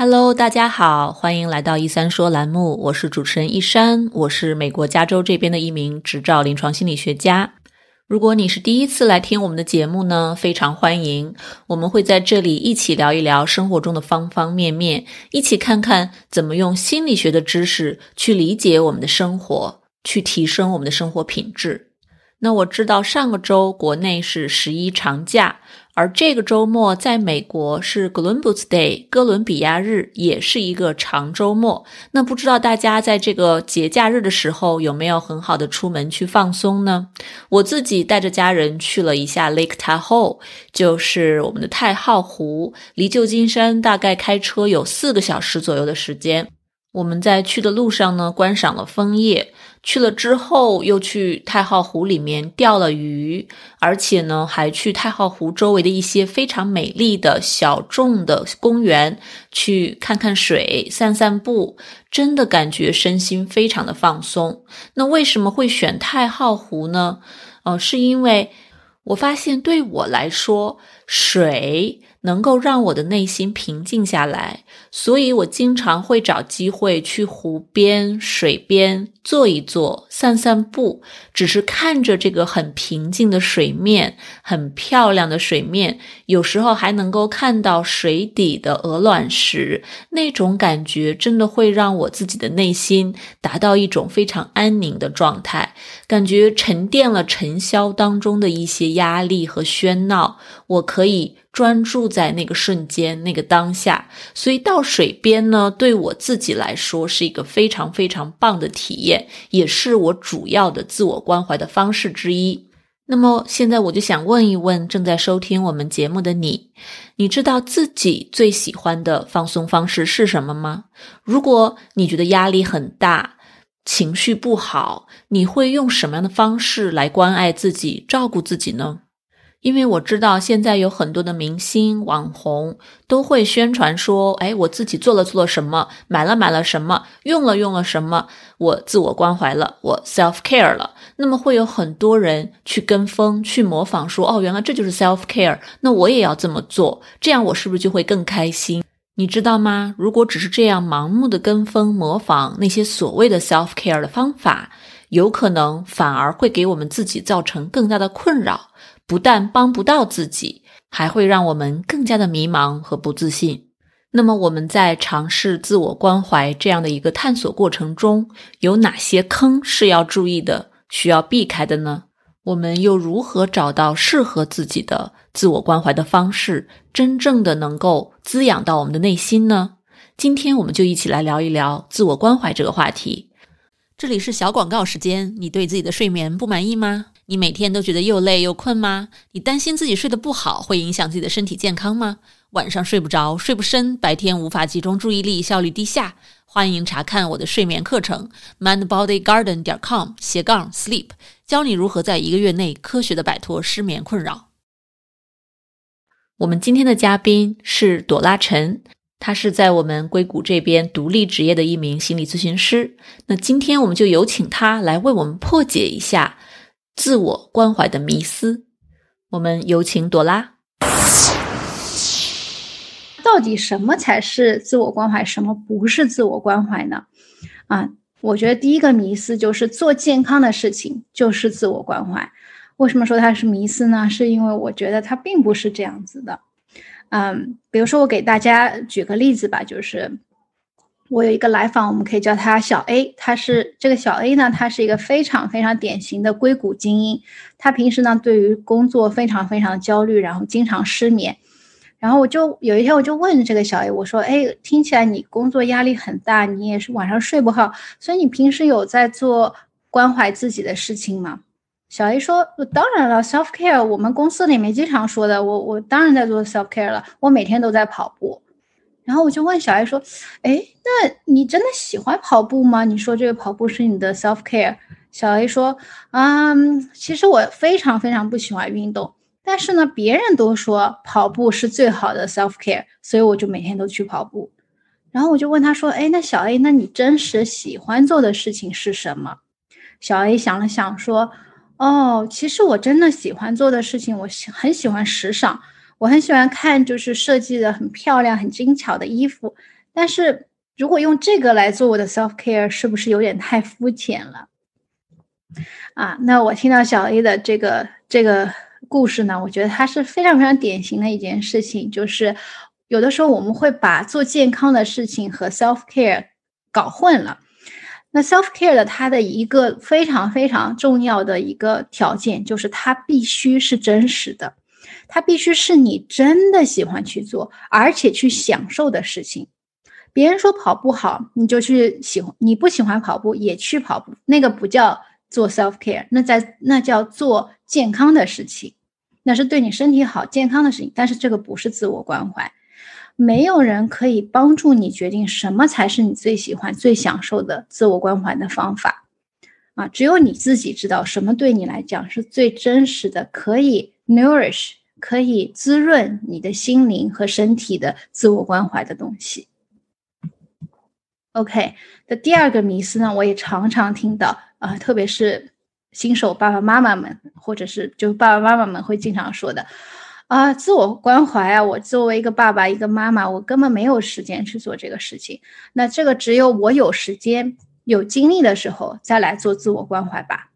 Hello，大家好，欢迎来到一三说栏目，我是主持人一山，我是美国加州这边的一名执照临床心理学家。如果你是第一次来听我们的节目呢，非常欢迎。我们会在这里一起聊一聊生活中的方方面面，一起看看怎么用心理学的知识去理解我们的生活，去提升我们的生活品质。那我知道上个周国内是十一长假。而这个周末在美国是 Columbus Day 哥伦比亚日，也是一个长周末。那不知道大家在这个节假日的时候有没有很好的出门去放松呢？我自己带着家人去了一下 Lake Tahoe，就是我们的太浩湖，离旧金山大概开车有四个小时左右的时间。我们在去的路上呢，观赏了枫叶。去了之后，又去太浩湖里面钓了鱼，而且呢，还去太浩湖周围的一些非常美丽的小众的公园去看看水、散散步，真的感觉身心非常的放松。那为什么会选太浩湖呢？呃，是因为我发现对我来说，水。能够让我的内心平静下来，所以我经常会找机会去湖边、水边坐一坐、散散步。只是看着这个很平静的水面，很漂亮的水面，有时候还能够看到水底的鹅卵石，那种感觉真的会让我自己的内心达到一种非常安宁的状态，感觉沉淀了尘嚣当中的一些压力和喧闹，我可以。专注在那个瞬间、那个当下，所以到水边呢，对我自己来说是一个非常非常棒的体验，也是我主要的自我关怀的方式之一。那么现在我就想问一问正在收听我们节目的你，你知道自己最喜欢的放松方式是什么吗？如果你觉得压力很大、情绪不好，你会用什么样的方式来关爱自己、照顾自己呢？因为我知道现在有很多的明星网红都会宣传说，哎，我自己做了做了什么，买了买了什么，用了用了什么，我自我关怀了，我 self care 了。那么会有很多人去跟风去模仿，说，哦，原来这就是 self care，那我也要这么做，这样我是不是就会更开心？你知道吗？如果只是这样盲目的跟风模仿那些所谓的 self care 的方法，有可能反而会给我们自己造成更大的困扰。不但帮不到自己，还会让我们更加的迷茫和不自信。那么我们在尝试自我关怀这样的一个探索过程中，有哪些坑是要注意的、需要避开的呢？我们又如何找到适合自己的自我关怀的方式，真正的能够滋养到我们的内心呢？今天我们就一起来聊一聊自我关怀这个话题。这里是小广告时间，你对自己的睡眠不满意吗？你每天都觉得又累又困吗？你担心自己睡得不好会影响自己的身体健康吗？晚上睡不着，睡不深，白天无法集中注意力，效率低下？欢迎查看我的睡眠课程，mindbodygarden 点 com 斜杠 sleep，教你如何在一个月内科学的摆脱失眠困扰。我们今天的嘉宾是朵拉陈，她是在我们硅谷这边独立职业的一名心理咨询师。那今天我们就有请她来为我们破解一下。自我关怀的迷思，我们有请朵拉。到底什么才是自我关怀，什么不是自我关怀呢？啊，我觉得第一个迷思就是做健康的事情就是自我关怀。为什么说它是迷思呢？是因为我觉得它并不是这样子的。嗯，比如说我给大家举个例子吧，就是。我有一个来访，我们可以叫他小 A。他是这个小 A 呢，他是一个非常非常典型的硅谷精英。他平时呢，对于工作非常非常焦虑，然后经常失眠。然后我就有一天，我就问这个小 A，我说：“哎，听起来你工作压力很大，你也是晚上睡不好，所以你平时有在做关怀自己的事情吗？”小 A 说：“当然了，self care，我们公司里面经常说的，我我当然在做 self care 了，我每天都在跑步。”然后我就问小 A 说：“哎，那你真的喜欢跑步吗？你说这个跑步是你的 self care。”小 A 说：“嗯，其实我非常非常不喜欢运动，但是呢，别人都说跑步是最好的 self care，所以我就每天都去跑步。”然后我就问他说：“哎，那小 A，那你真实喜欢做的事情是什么？”小 A 想了想说：“哦，其实我真的喜欢做的事情，我很喜欢时尚。”我很喜欢看，就是设计的很漂亮、很精巧的衣服，但是如果用这个来做我的 self care，是不是有点太肤浅了？啊，那我听到小 A 的这个这个故事呢，我觉得它是非常非常典型的一件事情，就是有的时候我们会把做健康的事情和 self care 搞混了。那 self care 的它的一个非常非常重要的一个条件，就是它必须是真实的，它必须是你真的喜欢去做，而且去享受的事情。别人说跑步好，你就去喜欢；你不喜欢跑步也去跑步，那个不叫做 self care，那在那叫做健康的事情，那是对你身体好、健康的事情。但是这个不是自我关怀。没有人可以帮助你决定什么才是你最喜欢、最享受的自我关怀的方法，啊，只有你自己知道什么对你来讲是最真实的，可以 nourish，可以滋润你的心灵和身体的自我关怀的东西。OK，的第二个迷思呢，我也常常听到啊，特别是新手爸爸妈妈们，或者是就爸爸妈妈们会经常说的。啊，自我关怀啊！我作为一个爸爸、一个妈妈，我根本没有时间去做这个事情。那这个只有我有时间、有精力的时候再来做自我关怀吧。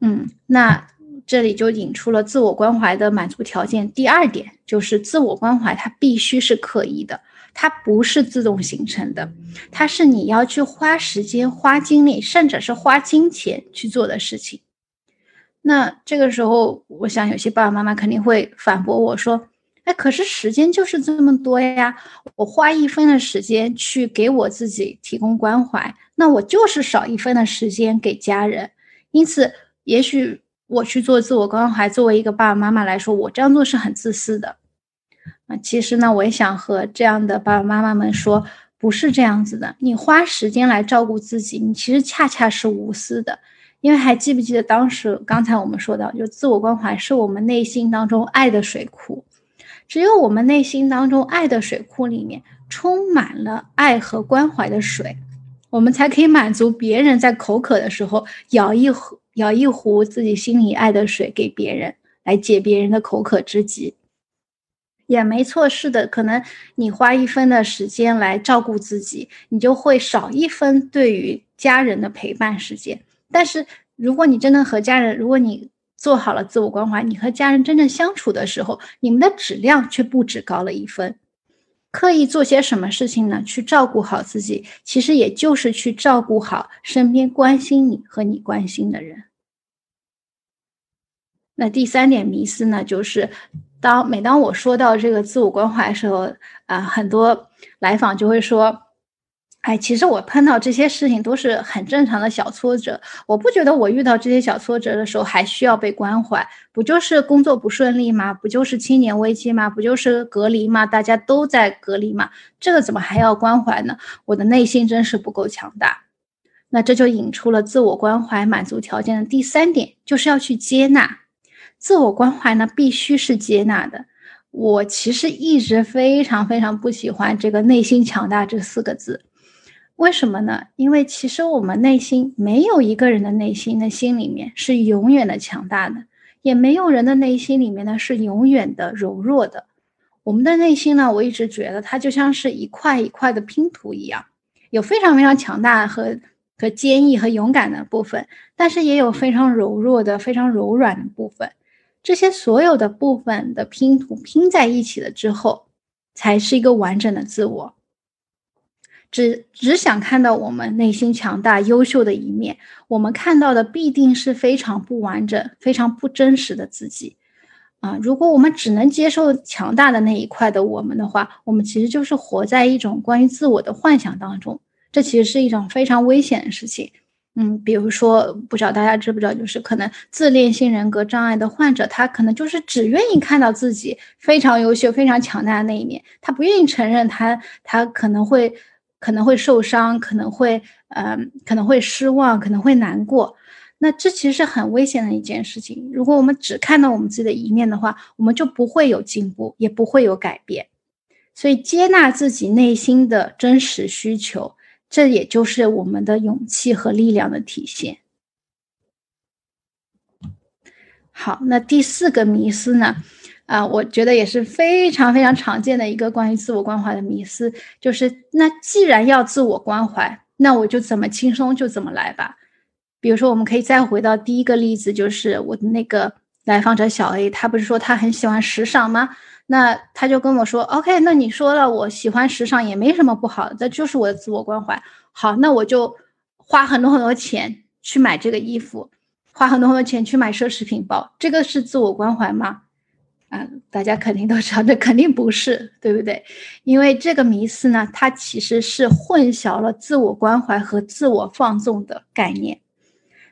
嗯，那这里就引出了自我关怀的满足条件。第二点就是自我关怀它必须是刻意的，它不是自动形成的，它是你要去花时间、花精力，甚至是花金钱去做的事情。那这个时候，我想有些爸爸妈妈肯定会反驳我说：“哎，可是时间就是这么多呀，我花一分的时间去给我自己提供关怀，那我就是少一分的时间给家人。因此，也许我去做自我关怀，作为一个爸爸妈妈来说，我这样做是很自私的。啊，其实呢，我也想和这样的爸爸妈妈们说，不是这样子的。你花时间来照顾自己，你其实恰恰是无私的。”因为还记不记得当时刚才我们说到，就自我关怀是我们内心当中爱的水库，只有我们内心当中爱的水库里面充满了爱和关怀的水，我们才可以满足别人在口渴的时候舀一壶舀一壶自己心里爱的水给别人，来解别人的口渴之急。也没错，是的，可能你花一分的时间来照顾自己，你就会少一分对于家人的陪伴时间。但是，如果你真的和家人，如果你做好了自我关怀，你和家人真正相处的时候，你们的质量却不止高了一分。刻意做些什么事情呢？去照顾好自己，其实也就是去照顾好身边关心你和你关心的人。那第三点迷思呢，就是当每当我说到这个自我关怀的时候，啊，很多来访就会说。哎，其实我碰到这些事情都是很正常的小挫折，我不觉得我遇到这些小挫折的时候还需要被关怀，不就是工作不顺利吗？不就是青年危机吗？不就是隔离吗？大家都在隔离吗？这个怎么还要关怀呢？我的内心真是不够强大。那这就引出了自我关怀满足条件的第三点，就是要去接纳。自我关怀呢，必须是接纳的。我其实一直非常非常不喜欢这个“内心强大”这四个字。为什么呢？因为其实我们内心没有一个人的内心的心里面是永远的强大的，也没有人的内心里面呢是永远的柔弱的。我们的内心呢，我一直觉得它就像是一块一块的拼图一样，有非常非常强大和和坚毅和勇敢的部分，但是也有非常柔弱的、非常柔软的部分。这些所有的部分的拼图拼在一起了之后，才是一个完整的自我。只只想看到我们内心强大、优秀的一面，我们看到的必定是非常不完整、非常不真实的自己，啊！如果我们只能接受强大的那一块的我们的话，我们其实就是活在一种关于自我的幻想当中，这其实是一种非常危险的事情。嗯，比如说，不知道大家知不知道，就是可能自恋性人格障碍的患者，他可能就是只愿意看到自己非常优秀、非常强大的那一面，他不愿意承认他他可能会。可能会受伤，可能会，嗯，可能会失望，可能会难过。那这其实是很危险的一件事情。如果我们只看到我们自己的一面的话，我们就不会有进步，也不会有改变。所以，接纳自己内心的真实需求，这也就是我们的勇气和力量的体现。好，那第四个迷思呢？啊，我觉得也是非常非常常见的一个关于自我关怀的迷思，就是那既然要自我关怀，那我就怎么轻松就怎么来吧。比如说，我们可以再回到第一个例子，就是我的那个来访者小 A，他不是说他很喜欢时尚吗？那他就跟我说：“OK，那你说了，我喜欢时尚也没什么不好，这就是我的自我关怀。好，那我就花很多很多钱去买这个衣服，花很多很多钱去买奢侈品包，这个是自我关怀吗？啊，大家肯定都知道，这肯定不是，对不对？因为这个迷思呢，它其实是混淆了自我关怀和自我放纵的概念。”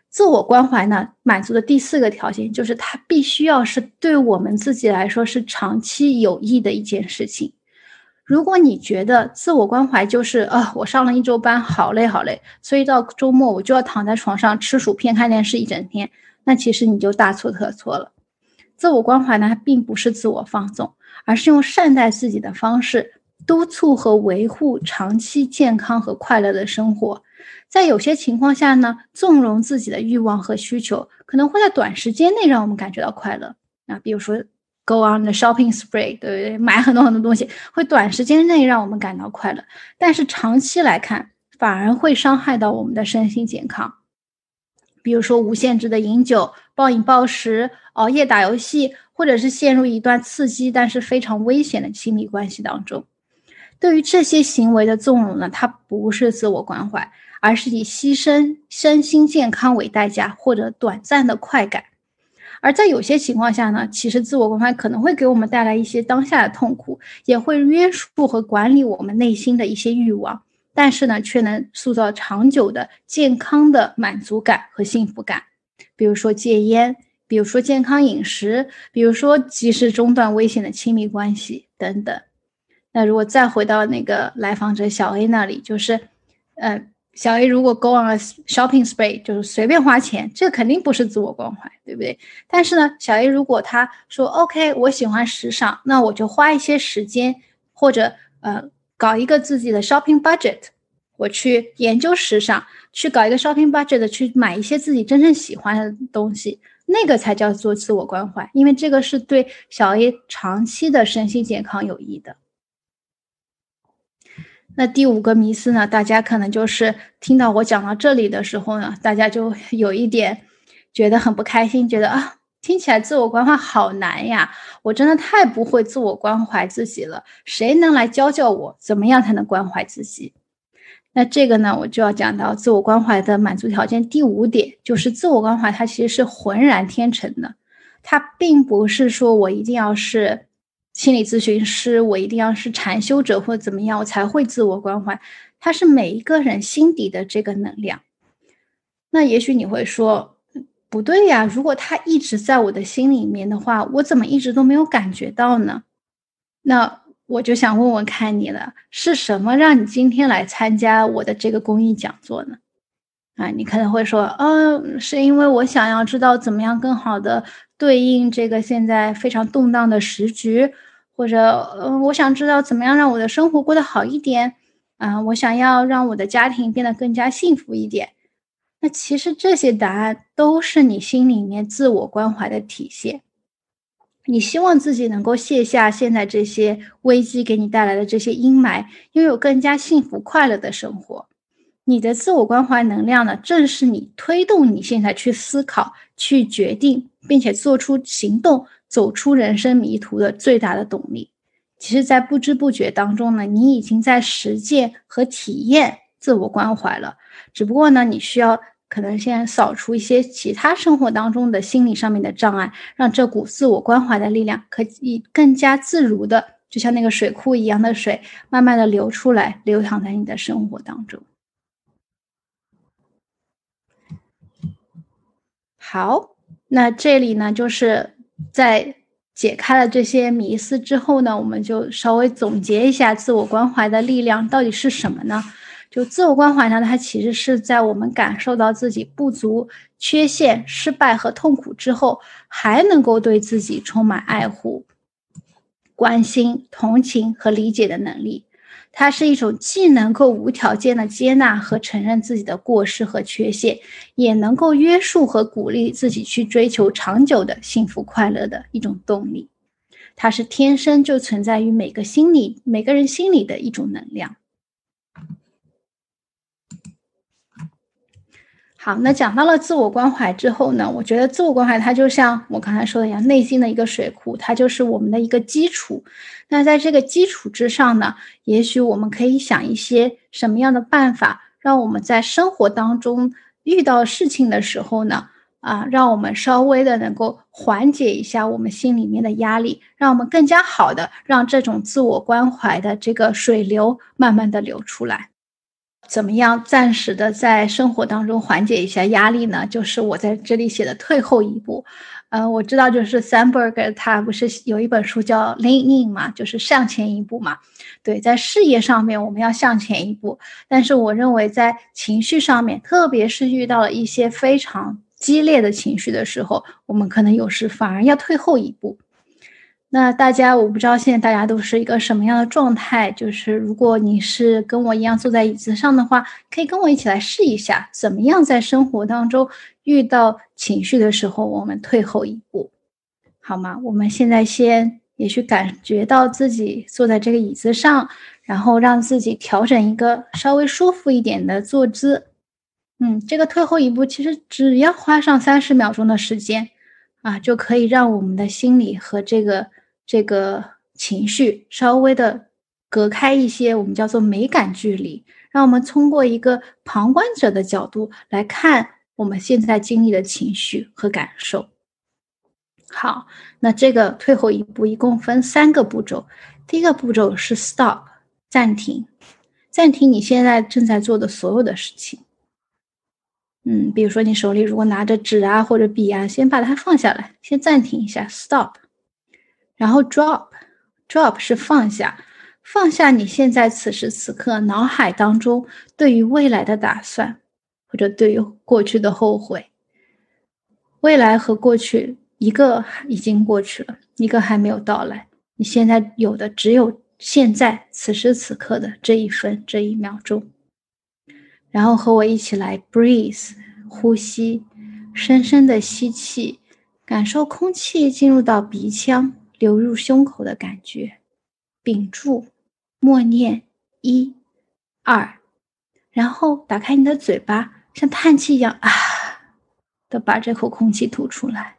自我关怀呢，满足的第四个条件就是，它必须要是对我们自己来说是长期有益的一件事情。如果你觉得自我关怀就是啊，我上了一周班，好累好累，所以到周末我就要躺在床上吃薯片看电视一整天，那其实你就大错特错了。自我关怀呢，它并不是自我放纵，而是用善待自己的方式，督促和维护长期健康和快乐的生活。在有些情况下呢，纵容自己的欲望和需求，可能会在短时间内让我们感觉到快乐。啊，比如说 go on the shopping spree，对不对？买很多很多东西，会短时间内让我们感到快乐，但是长期来看，反而会伤害到我们的身心健康。比如说无限制的饮酒、暴饮暴食、熬夜打游戏，或者是陷入一段刺激但是非常危险的亲密关系当中。对于这些行为的纵容呢，它不是自我关怀。而是以牺牲身心健康为代价，获得短暂的快感。而在有些情况下呢，其实自我关怀可能会给我们带来一些当下的痛苦，也会约束和管理我们内心的一些欲望，但是呢，却能塑造长久的健康的满足感和幸福感。比如说戒烟，比如说健康饮食，比如说及时中断危险的亲密关系等等。那如果再回到那个来访者小 A 那里，就是，呃。小 A 如果 go on a shopping spree，就是随便花钱，这肯定不是自我关怀，对不对？但是呢，小 A 如果他说 OK，我喜欢时尚，那我就花一些时间，或者呃搞一个自己的 shopping budget，我去研究时尚，去搞一个 shopping budget，去买一些自己真正喜欢的东西，那个才叫做自我关怀，因为这个是对小 A 长期的身心健康有益的。那第五个迷思呢？大家可能就是听到我讲到这里的时候呢，大家就有一点觉得很不开心，觉得啊，听起来自我关怀好难呀！我真的太不会自我关怀自己了，谁能来教教我，怎么样才能关怀自己？那这个呢，我就要讲到自我关怀的满足条件第五点，就是自我关怀它其实是浑然天成的，它并不是说我一定要是。心理咨询师，我一定要是禅修者或者怎么样，我才会自我关怀。它是每一个人心底的这个能量。那也许你会说，不对呀，如果他一直在我的心里面的话，我怎么一直都没有感觉到呢？那我就想问问看你了，是什么让你今天来参加我的这个公益讲座呢？啊，你可能会说，嗯，是因为我想要知道怎么样更好的。对应这个现在非常动荡的时局，或者，嗯，我想知道怎么样让我的生活过得好一点，啊，我想要让我的家庭变得更加幸福一点。那其实这些答案都是你心里面自我关怀的体现。你希望自己能够卸下现在这些危机给你带来的这些阴霾，拥有更加幸福快乐的生活。你的自我关怀能量呢，正是你推动你现在去思考、去决定。并且做出行动，走出人生迷途的最大的动力。其实，在不知不觉当中呢，你已经在实践和体验自我关怀了。只不过呢，你需要可能先扫除一些其他生活当中的心理上面的障碍，让这股自我关怀的力量可以更加自如的，就像那个水库一样的水，慢慢的流出来，流淌在你的生活当中。好。那这里呢，就是在解开了这些迷思之后呢，我们就稍微总结一下自我关怀的力量到底是什么呢？就自我关怀呢，它其实是在我们感受到自己不足、缺陷、失败和痛苦之后，还能够对自己充满爱护、关心、同情和理解的能力。它是一种既能够无条件的接纳和承认自己的过失和缺陷，也能够约束和鼓励自己去追求长久的幸福快乐的一种动力。它是天生就存在于每个心里、每个人心里的一种能量。好，那讲到了自我关怀之后呢，我觉得自我关怀它就像我刚才说的一样，内心的一个水库，它就是我们的一个基础。那在这个基础之上呢，也许我们可以想一些什么样的办法，让我们在生活当中遇到事情的时候呢，啊，让我们稍微的能够缓解一下我们心里面的压力，让我们更加好的让这种自我关怀的这个水流慢慢的流出来。怎么样暂时的在生活当中缓解一下压力呢？就是我在这里写的退后一步。呃，我知道就是 Sandberg 他不是有一本书叫 Lean In 嘛，就是向前一步嘛。对，在事业上面我们要向前一步，但是我认为在情绪上面，特别是遇到了一些非常激烈的情绪的时候，我们可能有时反而要退后一步。那大家，我不知道现在大家都是一个什么样的状态。就是如果你是跟我一样坐在椅子上的话，可以跟我一起来试一下，怎么样在生活当中遇到情绪的时候，我们退后一步，好吗？我们现在先也许感觉到自己坐在这个椅子上，然后让自己调整一个稍微舒服一点的坐姿。嗯，这个退后一步其实只要花上三十秒钟的时间啊，就可以让我们的心理和这个。这个情绪稍微的隔开一些，我们叫做美感距离，让我们通过一个旁观者的角度来看我们现在经历的情绪和感受。好，那这个退后一步一共分三个步骤。第一个步骤是 stop，暂停，暂停你现在正在做的所有的事情。嗯，比如说你手里如果拿着纸啊或者笔啊，先把它放下来，先暂停一下，stop。然后 drop，drop 是放下，放下你现在此时此刻脑海当中对于未来的打算，或者对于过去的后悔。未来和过去一个已经过去了，一个还没有到来。你现在有的只有现在此时此刻的这一分这一秒钟。然后和我一起来 breathe，呼吸，深深的吸气，感受空气进入到鼻腔。流入胸口的感觉，屏住，默念一、二，然后打开你的嘴巴，像叹气一样啊的把这口空气吐出来。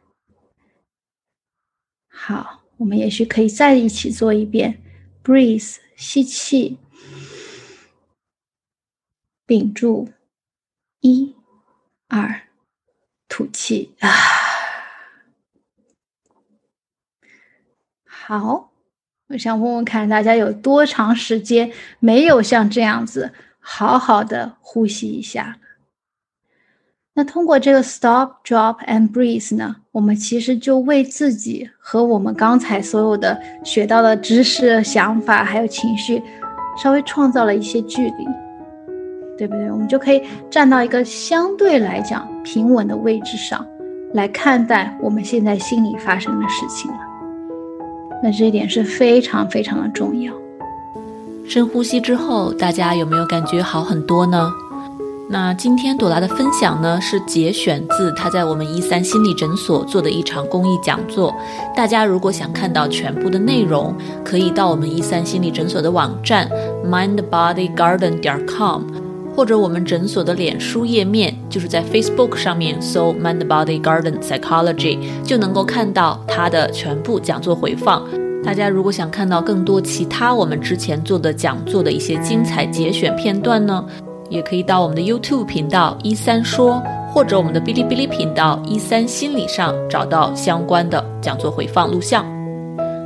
好，我们也许可以再一起做一遍：breathe，吸气，屏住，一、二，吐气啊。好，我想问问看，大家有多长时间没有像这样子好好的呼吸一下那通过这个 stop, drop and breathe 呢，我们其实就为自己和我们刚才所有的学到的知识、想法还有情绪，稍微创造了一些距离，对不对？我们就可以站到一个相对来讲平稳的位置上，来看待我们现在心里发生的事情了。那这一点是非常非常的重要。深呼吸之后，大家有没有感觉好很多呢？那今天朵拉的分享呢，是节选自她在我们一三心理诊所做的一场公益讲座。大家如果想看到全部的内容，可以到我们一三心理诊所的网站 mindbodygarden 点 com。或者我们诊所的脸书页面，就是在 Facebook 上面搜 Mind Body Garden Psychology，就能够看到它的全部讲座回放。大家如果想看到更多其他我们之前做的讲座的一些精彩节选片段呢，也可以到我们的 YouTube 频道一三说，或者我们的哔哩哔哩频道一三心理上找到相关的讲座回放录像。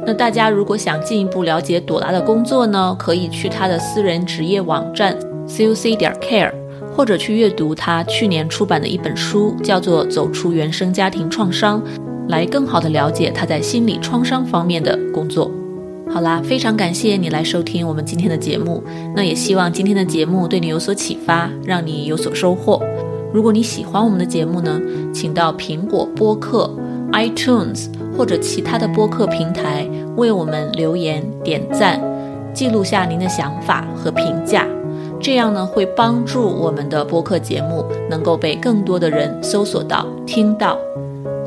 那大家如果想进一步了解朵拉的工作呢，可以去她的私人职业网站。Cuc 点 care，或者去阅读他去年出版的一本书，叫做《走出原生家庭创伤》，来更好的了解他在心理创伤方面的工作。好啦，非常感谢你来收听我们今天的节目，那也希望今天的节目对你有所启发，让你有所收获。如果你喜欢我们的节目呢，请到苹果播客、iTunes 或者其他的播客平台为我们留言点赞，记录下您的想法和评价。这样呢，会帮助我们的播客节目能够被更多的人搜索到、听到。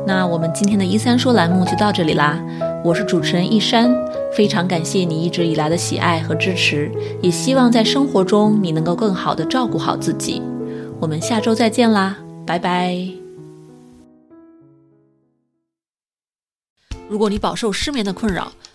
那我们今天的一三说栏目就到这里啦。我是主持人一山，非常感谢你一直以来的喜爱和支持，也希望在生活中你能够更好的照顾好自己。我们下周再见啦，拜拜。如果你饱受失眠的困扰，